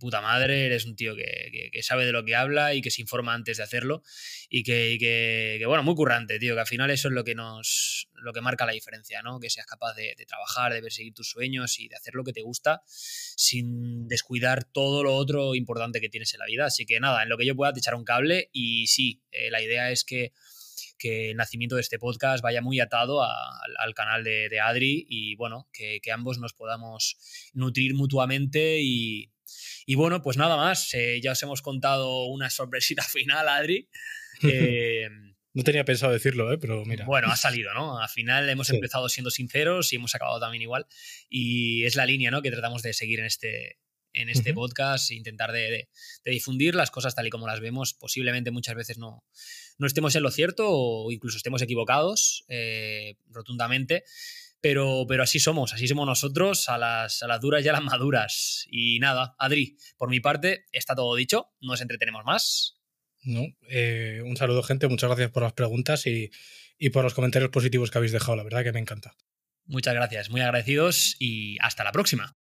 Speaker 1: puta madre, eres un tío que, sabe de lo que habla y que se informa antes de hacerlo y que, bueno, muy currante, tío, que al final eso es lo que nos, lo que marca la diferencia, ¿no? Que seas capaz de, trabajar, de perseguir tus sueños y de hacer lo que te gusta sin descuidar todo lo otro importante que tienes en la vida. Así que nada, en lo que yo pueda te echar un cable y sí, eh, la idea es que, que el nacimiento de este podcast vaya muy atado al, al canal de, de Adri y bueno, que ambos nos podamos nutrir mutuamente y, y bueno, pues nada más, eh, ya os hemos contado una sorpresita final, Adri. Eh,
Speaker 2: No tenía pensado decirlo, ¿eh? pero mira.
Speaker 1: bueno, ha salido, ¿no? Al final hemos
Speaker 2: Sí.
Speaker 1: empezado siendo sinceros y hemos acabado también igual. Y es la línea, ¿no? Que tratamos de seguir en este, en este
Speaker 2: Ujú.
Speaker 1: podcast, e intentar de, de- de difundir las cosas tal y como las vemos. Posiblemente muchas veces no, no estemos en lo cierto o incluso estemos equivocados eh, rotundamente. Pero, pero así somos, así somos nosotros, a las, a las duras y a las maduras. Y nada, Adri, por mi parte, está todo dicho. No nos entretenemos más.
Speaker 2: ¿no? Eh, un saludo, gente. Muchas gracias por las preguntas y, y por los comentarios positivos que habéis dejado. La verdad que me encanta.
Speaker 1: Muchas gracias, muy agradecidos y hasta la próxima.